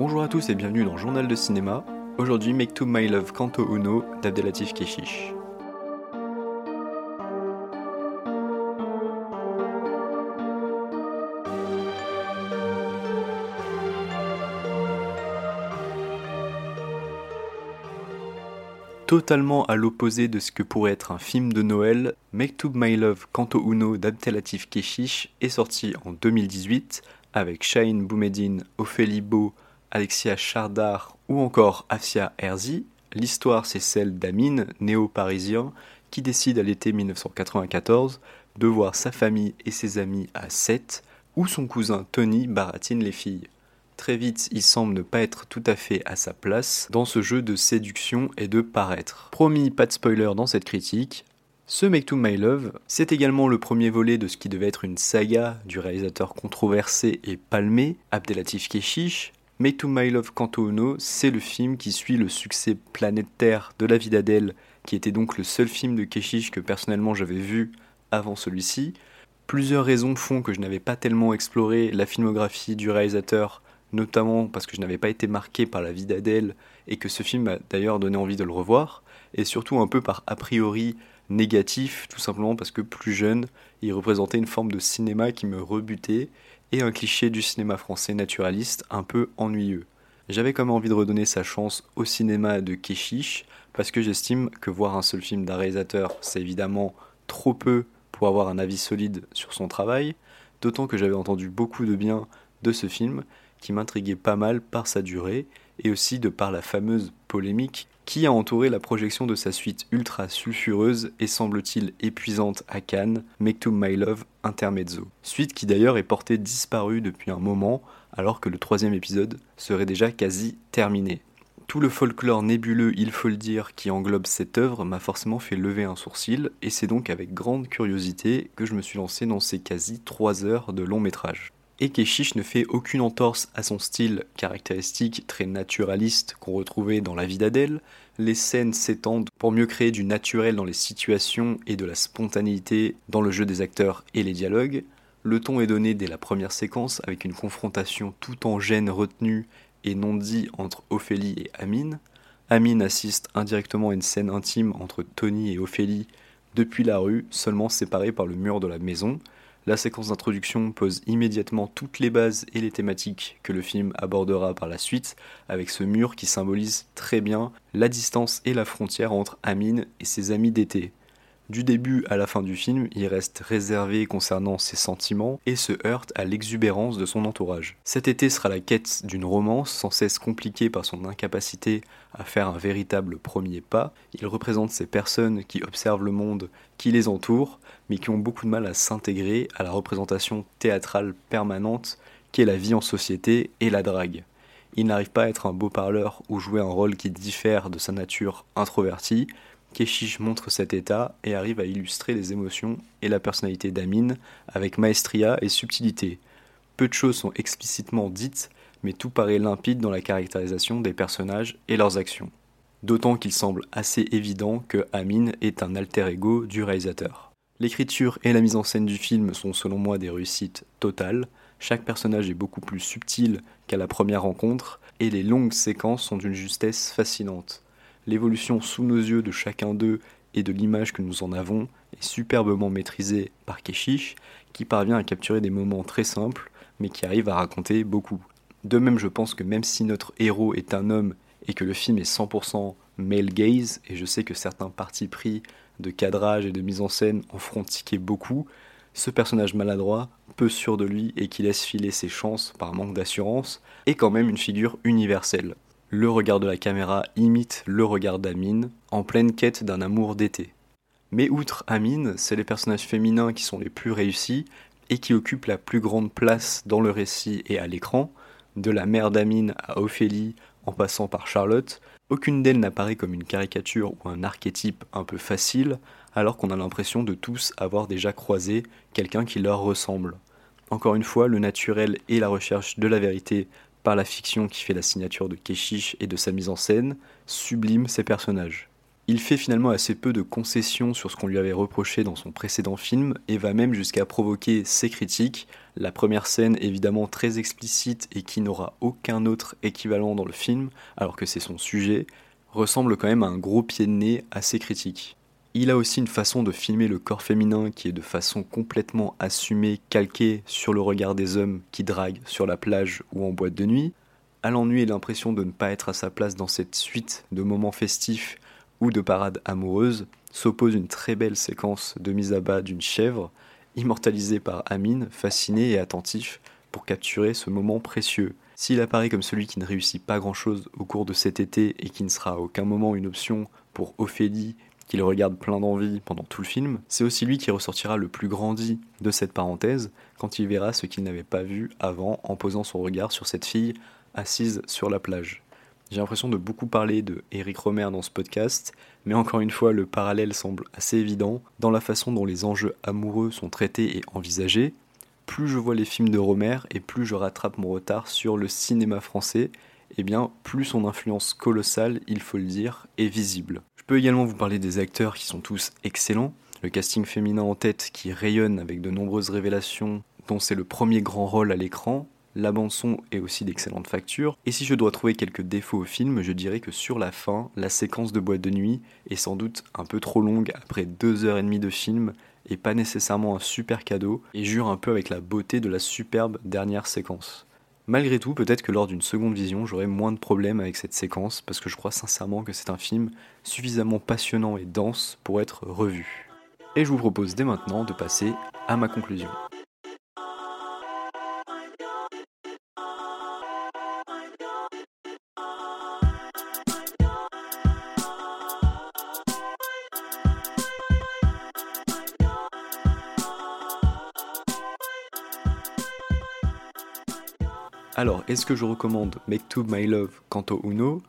Bonjour à tous et bienvenue dans Journal de cinéma. Aujourd'hui, Make to My Love Canto Uno d'Abdelatif Keshish. Totalement à l'opposé de ce que pourrait être un film de Noël, Make to My Love Canto Uno d'Abdelatif Keshish est sorti en 2018 avec Shaheen Boumedine, Ophélie Beau, Alexia Chardar ou encore Afia Herzi. L'histoire, c'est celle d'Amin, néo-parisien, qui décide à l'été 1994 de voir sa famille et ses amis à Sète, où son cousin Tony baratine les filles. Très vite, il semble ne pas être tout à fait à sa place dans ce jeu de séduction et de paraître. Promis, pas de spoiler dans cette critique. Ce Make to My Love, c'est également le premier volet de ce qui devait être une saga du réalisateur controversé et palmé, Abdelatif Keshish. Make to My Love Canto Uno, c'est le film qui suit le succès planétaire de La vie d'Adèle, qui était donc le seul film de Keshish que personnellement j'avais vu avant celui-ci. Plusieurs raisons font que je n'avais pas tellement exploré la filmographie du réalisateur notamment parce que je n'avais pas été marqué par la vie d'Adèle et que ce film m'a d'ailleurs donné envie de le revoir, et surtout un peu par a priori négatif, tout simplement parce que plus jeune, il représentait une forme de cinéma qui me rebutait et un cliché du cinéma français naturaliste un peu ennuyeux. J'avais même envie de redonner sa chance au cinéma de Keshish parce que j'estime que voir un seul film d'un réalisateur, c'est évidemment trop peu pour avoir un avis solide sur son travail, d'autant que j'avais entendu beaucoup de bien de ce film qui m'intriguait pas mal par sa durée et aussi de par la fameuse polémique qui a entouré la projection de sa suite ultra sulfureuse et semble-t-il épuisante à Cannes, Make to My Love Intermezzo. Suite qui d'ailleurs est portée disparue depuis un moment alors que le troisième épisode serait déjà quasi terminé. Tout le folklore nébuleux, il faut le dire, qui englobe cette œuvre m'a forcément fait lever un sourcil, et c'est donc avec grande curiosité que je me suis lancé dans ces quasi 3 heures de long métrage et Keshish ne fait aucune entorse à son style caractéristique très naturaliste qu'on retrouvait dans La vie d'Adèle. Les scènes s'étendent pour mieux créer du naturel dans les situations et de la spontanéité dans le jeu des acteurs et les dialogues. Le ton est donné dès la première séquence avec une confrontation tout en gêne retenue et non dit entre Ophélie et Amine. Amine assiste indirectement à une scène intime entre Tony et Ophélie depuis la rue, seulement séparés par le mur de la maison. La séquence d'introduction pose immédiatement toutes les bases et les thématiques que le film abordera par la suite, avec ce mur qui symbolise très bien la distance et la frontière entre Amine et ses amis d'été. Du début à la fin du film, il reste réservé concernant ses sentiments et se heurte à l'exubérance de son entourage. Cet été sera la quête d'une romance sans cesse compliquée par son incapacité à faire un véritable premier pas. Il représente ces personnes qui observent le monde qui les entoure, mais qui ont beaucoup de mal à s'intégrer à la représentation théâtrale permanente qu'est la vie en société et la drague. Il n'arrive pas à être un beau parleur ou jouer un rôle qui diffère de sa nature introvertie, Keshish montre cet état et arrive à illustrer les émotions et la personnalité d'Amin avec maestria et subtilité. Peu de choses sont explicitement dites, mais tout paraît limpide dans la caractérisation des personnages et leurs actions. D'autant qu'il semble assez évident que Amin est un alter ego du réalisateur. L'écriture et la mise en scène du film sont selon moi des réussites totales. Chaque personnage est beaucoup plus subtil qu'à la première rencontre et les longues séquences sont d'une justesse fascinante. L'évolution sous nos yeux de chacun d'eux et de l'image que nous en avons est superbement maîtrisée par Keshish, qui parvient à capturer des moments très simples, mais qui arrive à raconter beaucoup. De même, je pense que même si notre héros est un homme et que le film est 100% male gaze, et je sais que certains partis pris de cadrage et de mise en scène en feront tiquer beaucoup, ce personnage maladroit, peu sûr de lui et qui laisse filer ses chances par manque d'assurance, est quand même une figure universelle. Le regard de la caméra imite le regard d'Amine, en pleine quête d'un amour d'été. Mais outre Amine, c'est les personnages féminins qui sont les plus réussis et qui occupent la plus grande place dans le récit et à l'écran, de la mère d'Amine à Ophélie en passant par Charlotte, aucune d'elles n'apparaît comme une caricature ou un archétype un peu facile, alors qu'on a l'impression de tous avoir déjà croisé quelqu'un qui leur ressemble. Encore une fois, le naturel et la recherche de la vérité par la fiction qui fait la signature de Keshish et de sa mise en scène, sublime ses personnages. Il fait finalement assez peu de concessions sur ce qu'on lui avait reproché dans son précédent film et va même jusqu'à provoquer ses critiques. La première scène, évidemment très explicite et qui n'aura aucun autre équivalent dans le film, alors que c'est son sujet, ressemble quand même à un gros pied de nez assez critique. Il a aussi une façon de filmer le corps féminin qui est de façon complètement assumée, calquée sur le regard des hommes qui draguent sur la plage ou en boîte de nuit. À l'ennui et l'impression de ne pas être à sa place dans cette suite de moments festifs ou de parades amoureuses, s'oppose une très belle séquence de mise à bas d'une chèvre, immortalisée par Amine, fasciné et attentif pour capturer ce moment précieux. S'il apparaît comme celui qui ne réussit pas grand-chose au cours de cet été et qui ne sera à aucun moment une option pour Ophélie qu'il regarde plein d'envie pendant tout le film, c'est aussi lui qui ressortira le plus grandi de cette parenthèse quand il verra ce qu'il n'avait pas vu avant en posant son regard sur cette fille assise sur la plage. J'ai l'impression de beaucoup parler de Eric Romer dans ce podcast, mais encore une fois, le parallèle semble assez évident dans la façon dont les enjeux amoureux sont traités et envisagés. Plus je vois les films de Romer et plus je rattrape mon retard sur le cinéma français, et eh bien plus son influence colossale, il faut le dire, est visible peux également vous parler des acteurs qui sont tous excellents. Le casting féminin en tête qui rayonne avec de nombreuses révélations dont c'est le premier grand rôle à l'écran. La bande son est aussi d'excellente facture. Et si je dois trouver quelques défauts au film, je dirais que sur la fin, la séquence de boîte de nuit est sans doute un peu trop longue après deux heures et demie de film et pas nécessairement un super cadeau et jure un peu avec la beauté de la superbe dernière séquence. Malgré tout, peut-être que lors d'une seconde vision, j'aurai moins de problèmes avec cette séquence, parce que je crois sincèrement que c'est un film suffisamment passionnant et dense pour être revu. Et je vous propose dès maintenant de passer à ma conclusion. Alors, est-ce que je recommande Make to My Love Canto Uno?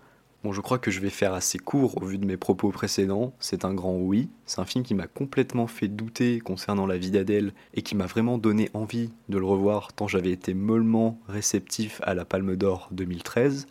Bon, je crois que je vais faire assez court au vu de mes propos précédents. C'est un grand oui. C'est un film qui m'a complètement fait douter concernant la vie d'Adèle et qui m'a vraiment donné envie de le revoir tant j'avais été mollement réceptif à la Palme d'Or 2013.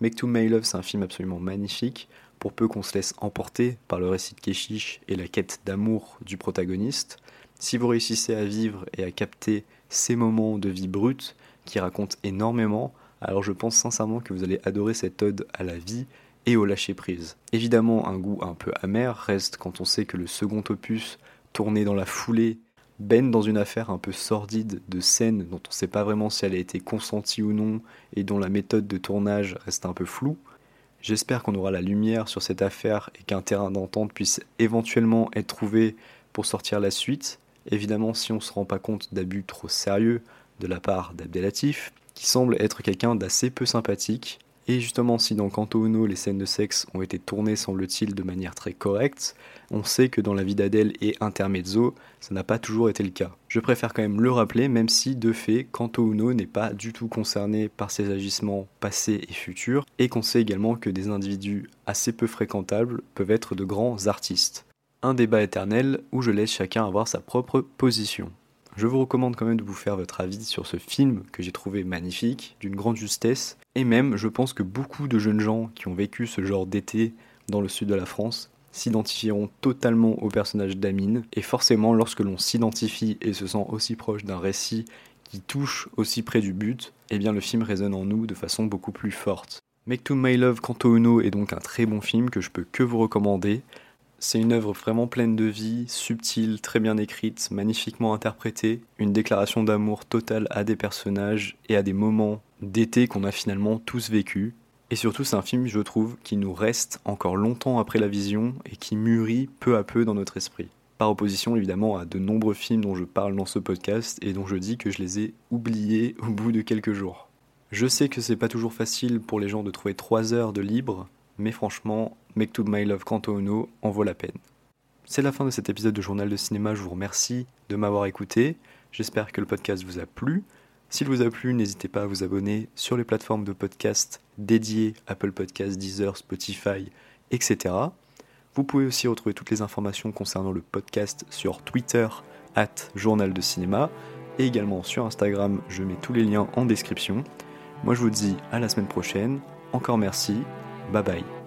Make to My Love, c'est un film absolument magnifique, pour peu qu'on se laisse emporter par le récit de Keshish et la quête d'amour du protagoniste. Si vous réussissez à vivre et à capter ces moments de vie brute, qui raconte énormément, alors je pense sincèrement que vous allez adorer cette ode à la vie et au lâcher-prise. Évidemment, un goût un peu amer reste quand on sait que le second opus, tourné dans la foulée, baigne dans une affaire un peu sordide de scènes dont on ne sait pas vraiment si elle a été consentie ou non et dont la méthode de tournage reste un peu floue. J'espère qu'on aura la lumière sur cette affaire et qu'un terrain d'entente puisse éventuellement être trouvé pour sortir la suite. Évidemment, si on ne se rend pas compte d'abus trop sérieux, de la part d'Abdelatif, qui semble être quelqu'un d'assez peu sympathique. Et justement, si dans Canto Uno les scènes de sexe ont été tournées, semble-t-il, de manière très correcte, on sait que dans la vie d'Adèle et Intermezzo, ça n'a pas toujours été le cas. Je préfère quand même le rappeler, même si, de fait, Canto Uno n'est pas du tout concerné par ses agissements passés et futurs, et qu'on sait également que des individus assez peu fréquentables peuvent être de grands artistes. Un débat éternel où je laisse chacun avoir sa propre position. Je vous recommande quand même de vous faire votre avis sur ce film que j'ai trouvé magnifique, d'une grande justesse, et même je pense que beaucoup de jeunes gens qui ont vécu ce genre d'été dans le sud de la France s'identifieront totalement au personnage d'Amine, et forcément lorsque l'on s'identifie et se sent aussi proche d'un récit qui touche aussi près du but, eh bien le film résonne en nous de façon beaucoup plus forte. Make to My Love Canto Uno est donc un très bon film que je peux que vous recommander. C'est une œuvre vraiment pleine de vie, subtile, très bien écrite, magnifiquement interprétée, une déclaration d'amour totale à des personnages et à des moments d'été qu'on a finalement tous vécu. Et surtout, c'est un film, je trouve, qui nous reste encore longtemps après la vision et qui mûrit peu à peu dans notre esprit. Par opposition, évidemment, à de nombreux films dont je parle dans ce podcast et dont je dis que je les ai oubliés au bout de quelques jours. Je sais que c'est pas toujours facile pour les gens de trouver 3 heures de libre, mais franchement, Make to My Love Canto Uno en vaut la peine. C'est la fin de cet épisode de Journal de Cinéma, je vous remercie de m'avoir écouté, j'espère que le podcast vous a plu. S'il vous a plu, n'hésitez pas à vous abonner sur les plateformes de podcast dédiées Apple Podcasts, Deezer, Spotify, etc. Vous pouvez aussi retrouver toutes les informations concernant le podcast sur Twitter, at Journal de Cinéma, et également sur Instagram, je mets tous les liens en description. Moi je vous dis à la semaine prochaine, encore merci Bye bye.